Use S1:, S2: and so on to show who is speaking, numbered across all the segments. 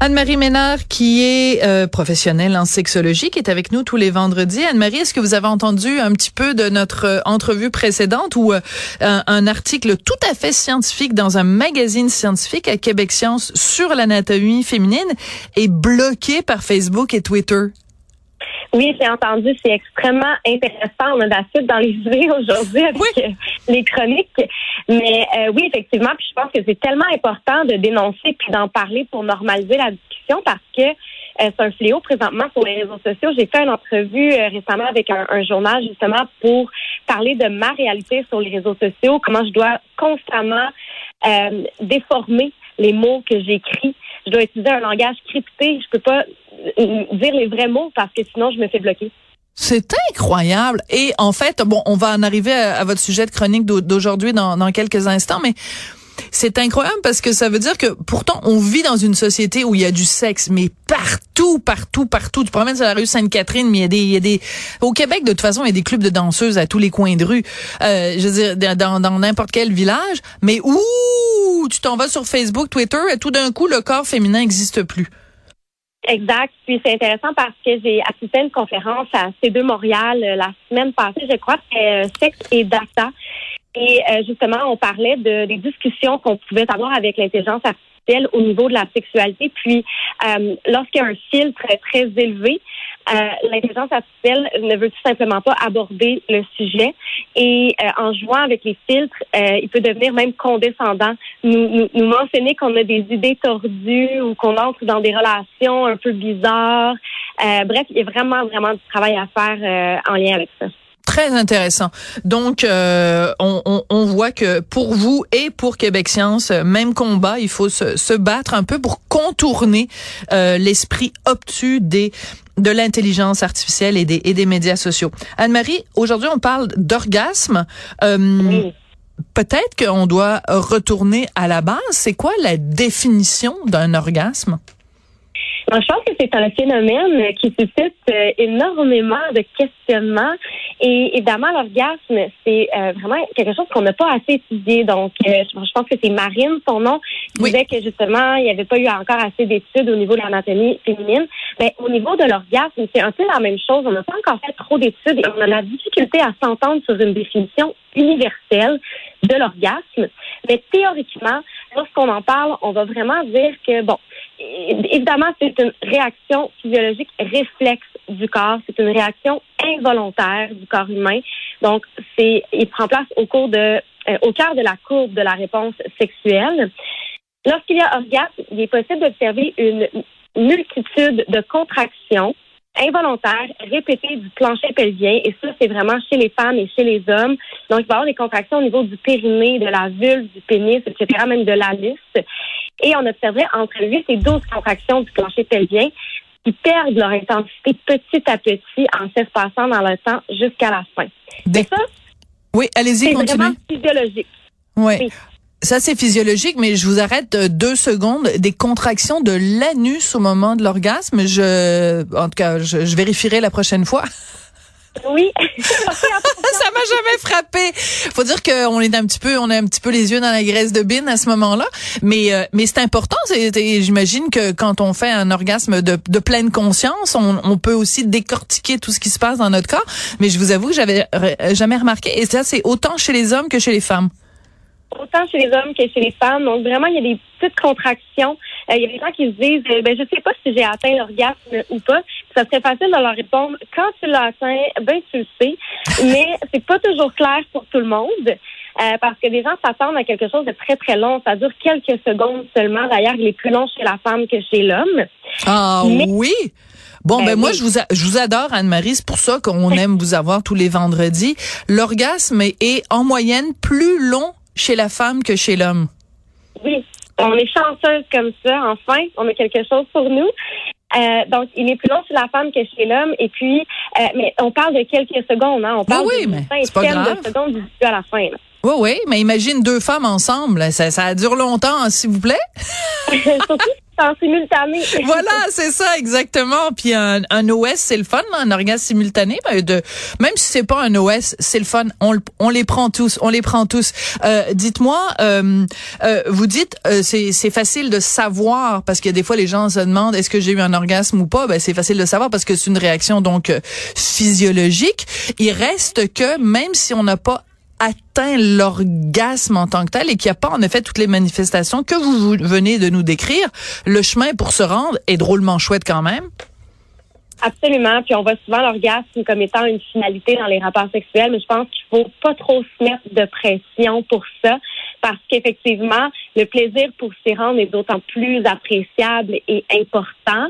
S1: Anne-Marie.
S2: Ménard, qui est euh, professionnelle en sexologie, qui est avec nous tous les vendredis. Anne-Marie, est-ce que vous avez entendu un petit peu de notre euh, entrevue précédente où euh, un, un, article tout à fait scientifique dans un magazine scientifique à Québec Science sur l'anatomie féminine est bloqué par Facebook et Twitter?
S3: Oui, j'ai entendu. C'est extrêmement intéressant. On a de la suite dans les idées aujourd'hui avec euh, les chroniques. Mais euh, oui, effectivement, puis je pense que c'est tellement important de dénoncer puis d'en parler pour normaliser la discussion parce que euh, c'est un fléau présentement sur les réseaux sociaux. J'ai fait une entrevue récemment avec un, un, journal justement pour parler de ma réalité sur les réseaux sociaux, comment je dois constamment déformer les mots que j'écris je dois utiliser un langage crypté. Je peux pas euh, dire les vrais mots parce que sinon je me fais bloquer.
S2: C'est incroyable. Et en fait, bon, on va en arriver à, votre sujet de chronique d'aujourd'hui dans, dans quelques instants, mais c'est incroyable parce que ça veut dire que pourtant on vit dans une société où il y a du sexe, mais partout, partout, partout. Tu promènes sur la rue Sainte-Catherine, mais il y a des, il y a des, au Québec de toute façon il y a des clubs de danseuses à tous les coins de rue. Euh, je veux dire dans dans n'importe quel village, mais où tu t'en vas sur Facebook, Twitter, et tout d'un coup le corps féminin n'existe plus.
S3: Exact. Puis c'est intéressant parce que j'ai assisté à une conférence à C2 Montréal euh, la semaine passée, je crois, c'est euh, Sexe et Data. Et euh, justement, on parlait de, des discussions qu'on pouvait avoir avec l'intelligence artificielle au niveau de la sexualité. Puis, euh, lorsqu'il y a un filtre très élevé, euh, l'intelligence artificielle ne veut tout simplement pas aborder le sujet. Et euh, en jouant avec les filtres, euh, il peut devenir même condescendant, nous, nous, nous mentionner qu'on a des idées tordues ou qu'on entre dans des relations un peu bizarres. bref, il y a vraiment, vraiment du travail à faire en lien avec ça
S2: très intéressant. Donc, euh, on, on, on, voit que pour vous et pour Québec Science, même combat, il faut se, se battre un peu pour contourner euh, l'esprit obtus des de l'intelligence artificielle et des, et des médias sociaux. Anne-Marie, aujourd'hui, on parle d'orgasme. Euh, Peut-être qu'on doit retourner à la base. C'est quoi la définition d'un orgasme?
S3: Je pense que c'est un phénomène qui suscite euh, énormément de questionnements. Et évidemment, l'orgasme, c'est euh, vraiment quelque chose qu'on n'a pas assez étudié. Donc, euh, je pense que c'est Marine, son nom, qui disait que justement, il n'y avait pas eu encore assez d'études au niveau de l'anatomie féminine. Mais au niveau de l'orgasme, c'est un peu la même chose. On n'a pas encore fait trop d'études et on a la difficulté à s'entendre sur une définition universelle de l'orgasme. Mais théoriquement, lorsqu'on en parle, on va vraiment dire que, bon, évidemment, c'est une réaction physiologique réflexe du corps. C'est une réaction involontaire du corps humain. Donc, c'est, il prend place au cours de, euh, au cœur de la courbe de la réponse sexuelle. Lorsqu'il y a orgasme, il est possible d'observer une multitude de contractions involontaires répétées du plancher pelvien. Et ça, c'est vraiment chez les femmes et chez les hommes. Donc, il va y avoir des contractions au niveau du périnée, de la vulve, du pénis, etc., même de l'anus. Et on observerait entre 8 et 12 contractions du plancher pelvien qui perdent leur intensité petit à petit en s'espacant dans le temps jusqu'à la fin.
S2: Mais ça, oui, allez-y,
S3: C'est vraiment physiologique.
S2: oui. Ça, c'est physiologique, mais je vous arrête euh, deux secondes. Des contractions de l'anus au moment de l'orgasme. Je, en tout cas, je, je vérifierai la prochaine fois.
S3: Oui.
S2: ça m'a jamais frappé. Faut dire qu'on est un petit peu, on a un petit peu les yeux dans la graisse de bine à ce moment-là. Mais, euh, mais c'est important. J'imagine que quand on fait un orgasme de, de pleine conscience, on, on, peut aussi décortiquer tout ce qui se passe dans notre corps. Mais je vous avoue que j'avais jamais remarqué. Et ça, c'est autant chez les hommes que chez les femmes
S3: autant chez les hommes que chez les femmes. Donc vraiment, il y a des petites contractions. Euh, il y a des gens qui se disent, euh, ben je sais pas si j'ai atteint l'orgasme ou pas. Ça serait facile de leur répondre, quand tu l'as atteint, ben tu le sais. Mais c'est pas toujours clair pour tout le monde. Euh, parce que les gens s'attendent à quelque chose de très, très long. Ça dure quelques secondes seulement. D'ailleurs, il est plus long chez la femme que chez l'homme.
S2: Ah oui? Bon, ben, ben moi, je vous, je vous adore, Anne-Marie. C'est pour ça qu'on aime vous avoir tous les vendredis. L'orgasme est en moyenne plus long chez la femme que chez l'homme?
S3: Oui, on est chanceuse comme ça. Enfin, on a quelque chose pour nous. Euh, donc, il est plus long chez la femme que chez l'homme. Et puis, euh, mais on parle de quelques secondes. Hein? On
S2: ben
S3: parle
S2: oui,
S3: de
S2: mais pas grave.
S3: de secondes du à la fin. Là.
S2: Oui, oui, mais imagine deux femmes ensemble. Ça, ça dure longtemps, s'il vous plaît.
S3: Surtout
S2: voilà, c'est ça exactement. Puis un, un OS, c'est le fun, un orgasme simultané. Ben, de même si c'est pas un OS, c'est le fun. On, on les prend tous, on les prend tous. Euh, Dites-moi, euh, euh, vous dites euh, c'est c'est facile de savoir parce que des fois les gens se demandent est-ce que j'ai eu un orgasme ou pas? Ben c'est facile de savoir parce que c'est une réaction donc euh, physiologique. Il reste que même si on n'a pas atteint l'orgasme en tant que tel et qu'il n'y a pas en effet toutes les manifestations que vous venez de nous décrire, le chemin pour se rendre est drôlement chouette quand même.
S3: Absolument. Puis on voit souvent l'orgasme comme étant une finalité dans les rapports sexuels, mais je pense qu'il faut pas trop se mettre de pression pour ça, parce qu'effectivement, le plaisir pour s'y rendre est d'autant plus appréciable et important.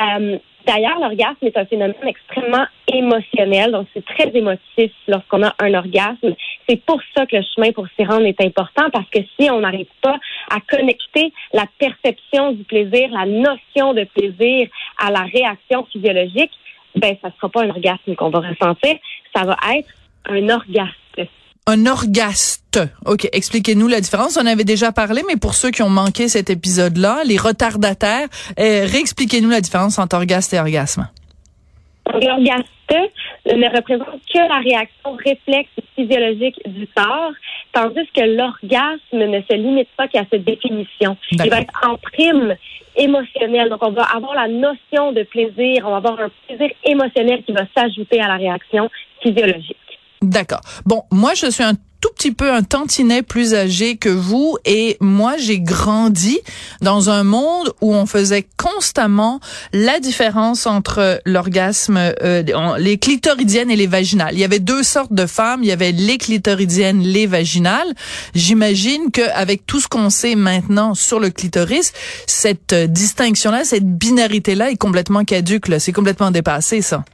S3: Euh, D'ailleurs, l'orgasme est un phénomène extrêmement émotionnel, donc c'est très émotif lorsqu'on a un orgasme. C'est pour ça que le chemin pour s'y rendre est important, parce que si on n'arrive pas à connecter la perception du plaisir, la notion de plaisir à la réaction physiologique, ben ça ne sera pas un orgasme qu'on va ressentir, ça va être un orgasme
S2: un orgaste. OK, expliquez-nous la différence. On avait déjà parlé, mais pour ceux qui ont manqué cet épisode-là, les retardataires, euh, réexpliquez-nous la différence entre orgaste et orgasme.
S3: L'orgaste ne représente que la réaction réflexe physiologique du corps, tandis que l'orgasme ne se limite pas qu'à cette définition. Il va être en prime émotionnelle. Donc, on va avoir la notion de plaisir, on va avoir un plaisir émotionnel qui va s'ajouter à la réaction physiologique.
S2: D'accord. Bon, moi, je suis un tout petit peu un tantinet plus âgé que vous et moi j'ai grandi dans un monde où on faisait constamment la différence entre l'orgasme euh, les clitoridiennes et les vaginales. Il y avait deux sortes de femmes, il y avait les clitoridiennes, les vaginales. J'imagine que avec tout ce qu'on sait maintenant sur le clitoris, cette distinction là, cette binarité là est complètement caduque c'est complètement dépassé ça.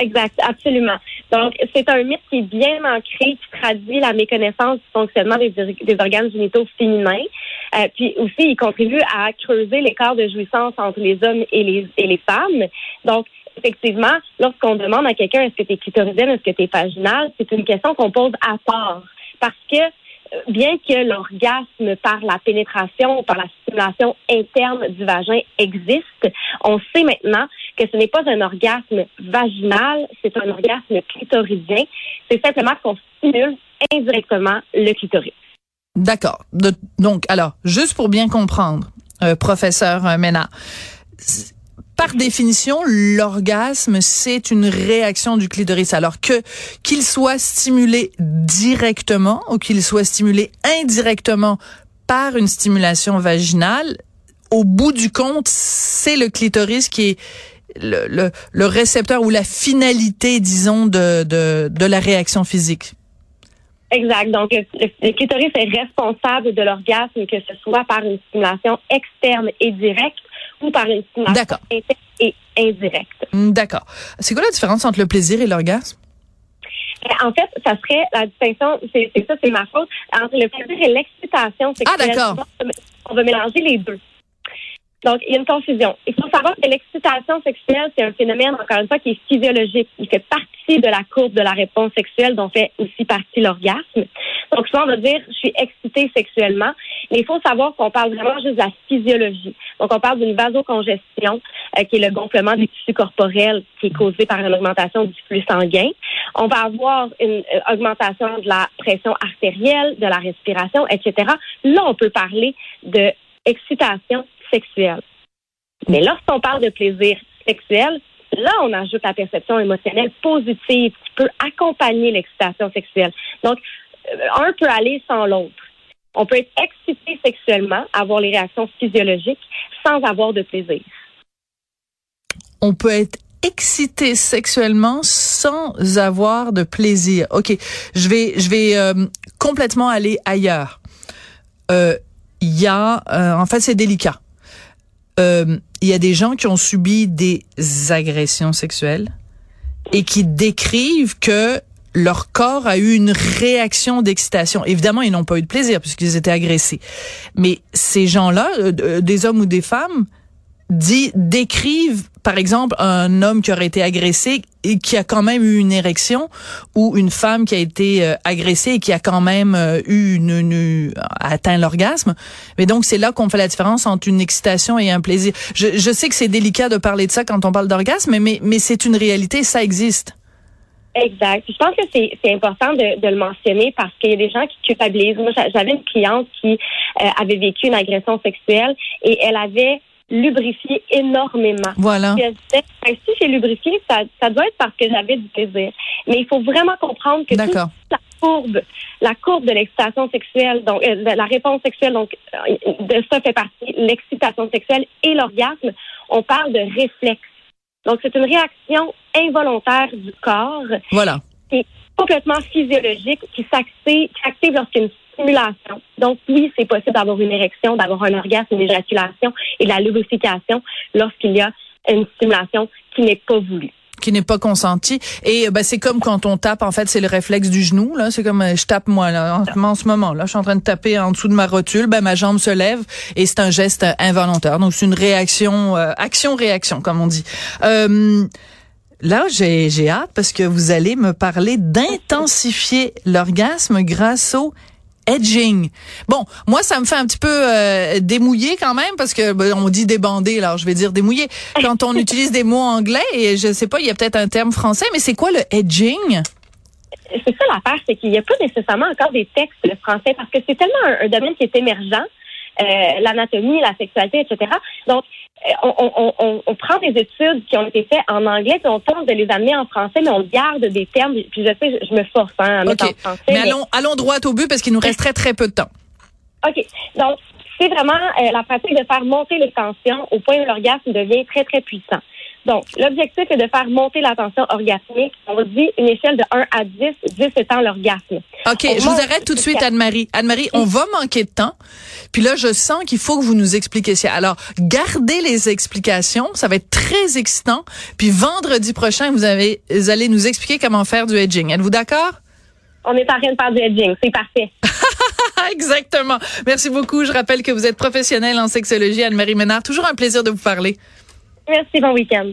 S3: Exact, absolument. Donc, c'est un mythe qui est bien ancré, qui traduit la méconnaissance du fonctionnement des, organes génitaux féminins. Euh, puis aussi, il contribue à creuser l'écart de jouissance entre les hommes et les, et les femmes. Donc, effectivement, lorsqu'on demande à quelqu'un est-ce que tu es clitoridienne, est-ce que tu es vaginale, c'est une question qu'on pose à part. Parce que bien que l'orgasme par la pénétration ou par la stimulation interne du vagin existe, on sait maintenant que ce n'est pas un orgasme vaginal, c'est un orgasme clitoridien. C'est simplement qu'on stimule indirectement le clitoris.
S2: D'accord. Donc, alors, juste pour bien comprendre, euh, professeur euh, Ménard, par définition, l'orgasme, c'est une réaction du clitoris. Alors que qu'il soit stimulé directement ou qu'il soit stimulé indirectement par une stimulation vaginale, au bout du compte, c'est le clitoris qui est le, récepteur ou la finalité, disons, de, de la réaction physique.
S3: Exact. Donc, le, clitoris est responsable de l'orgasme, que ce soit par une stimulation externe et directe ou par une stimulation interne et indirecte.
S2: Hmm, d'accord. C'est quoi la différence entre le plaisir et l'orgasme?
S3: Ben, en fait, ça serait la distinction, c'est ça, c'est ma faute, entre le plaisir et l'excitation.
S2: Ah, d'accord.
S3: On va mélanger les deux. Donc, il y a une confusion. Il faut savoir que l'excitation sexuelle, c'est un phénomène, encore une fois, qui est physiologique. Il fait partie de la courbe de la réponse sexuelle dont fait aussi partie l'orgasme. Donc, souvent, on va dire, je suis excitée sexuellement. Mais il faut savoir qu'on parle vraiment juste de la physiologie. Donc, on parle d'une vasocongestion, euh, qui est le gonflement des tissus corporels qui est causé par une augmentation du flux sanguin. On va avoir une euh, augmentation de la pression artérielle, de la respiration, etc. Là, on peut parler de excitation sexuelle. Mais lorsqu'on parle de plaisir sexuel, là, on ajoute la perception émotionnelle positive qui peut accompagner l'excitation sexuelle. Donc, euh, un peut aller sans l'autre. On peut être excité sexuellement, avoir les réactions physiologiques, sans avoir de plaisir.
S2: On peut être excité sexuellement sans avoir de plaisir. OK, je vais je vais euh, complètement aller ailleurs. Euh, il y a en fait c'est délicat euh, il y a des gens qui ont subi des agressions sexuelles et qui décrivent que leur corps a eu une réaction d'excitation. Évidemment, ils n'ont pas eu de plaisir puisqu'ils étaient agressés. Mais ces gens-là, euh, des hommes ou des femmes, décrivent par exemple, un homme qui aurait été agressé et qui a quand même eu une érection ou une femme qui a été euh, agressée et qui a quand même euh, eu une, une, atteint l'orgasme. Mais donc c'est là qu'on fait la différence entre une excitation et un plaisir. Je, je sais que c'est délicat de parler de ça quand on parle d'orgasme, mais mais c'est une réalité, ça existe.
S3: Exact. Je pense que c'est important de, de, le mentionner parce qu'il y a des gens qui culpabilisent. Moi, j'avais une cliente qui euh, avait vécu une agression sexuelle et elle avait lubrifié énormément.
S2: Voilà.
S3: si j'ai lubrifié, ça, ça doit être parce que j'avais du plaisir. Mais il faut vraiment comprendre que toute la courbe, la courbe de l'excitation sexuelle, donc euh, la réponse sexuelle, donc euh, de ça fait partie l'excitation sexuelle et l'orgasme. On parle de réflexe. Donc c'est une réaction involontaire du corps.
S2: Voilà.
S3: Qui est complètement physiologique, qui s'active lorsqu'une stimulation. Donc, oui, c'est possible d'avoir une érection, d'avoir un orgasme, une éjaculation et de la lubrification lorsqu'il y a une stimulation qui n'est pas voulue.
S2: Qui n'est pas consentie. et ben c'est comme quand on tape en fait c'est le réflexe du genou là. C'est comme euh, je tape moi là en, ce moment là. Je suis en train de taper en dessous de ma rotule. Ben ma jambe se lève et c'est un geste involontaire. Donc c'est une réaction euh, action réaction comme on dit. Euh, Là, j'ai, j'ai hâte parce que vous allez me parler d'intensifier l'orgasme grâce au edging. Bon, moi ça me fait un petit peu euh, démouiller quand même parce que ben, on dit débandé, alors je vais dire démouiller. Quand on utilise des mots anglais et je sais pas, il y a peut-être un terme français, mais c'est quoi le edging?
S3: C'est ça l'affaire, c'est qu'il n'y a pas nécessairement encore des textes le français parce que c'est tellement un, domaine qui est émergent, l'anatomie, la sexualité, etc. Donc on, on, prend des études qui ont été faites en anglais, puis on tente de les amener en français, mais on garde des termes. Puis je sais, je, me force hein, à mettre en français.
S2: Mais, allons, allons droit au but parce qu'il nous reste très, très peu de temps.
S3: OK. Donc, c'est vraiment euh, la pratique de faire monter les tensions au point où l'orgasme devient très, très puissant. Donc, l'objectif est de faire monter la tension orgasmique. On dit une échelle de 1 à 10, 10 étant l'orgasme.
S2: OK, je vous arrête tout de suite, Anne-Marie. Anne-Marie, on va manquer de temps. Puis là, je sens qu'il faut que vous nous expliquiez ça. Alors, gardez les explications. Ça va être très excitant. Puis vendredi prochain, vous, avez, vous allez nous expliquer comment faire du edging. Êtes-vous d'accord?
S3: On est en train de faire du edging. C'est parfait.
S2: Exactement. Merci beaucoup. Je rappelle que vous êtes professionnelle en sexologie, Anne-Marie Ménard. Toujours un plaisir de vous parler.
S3: Merci, bon week-end.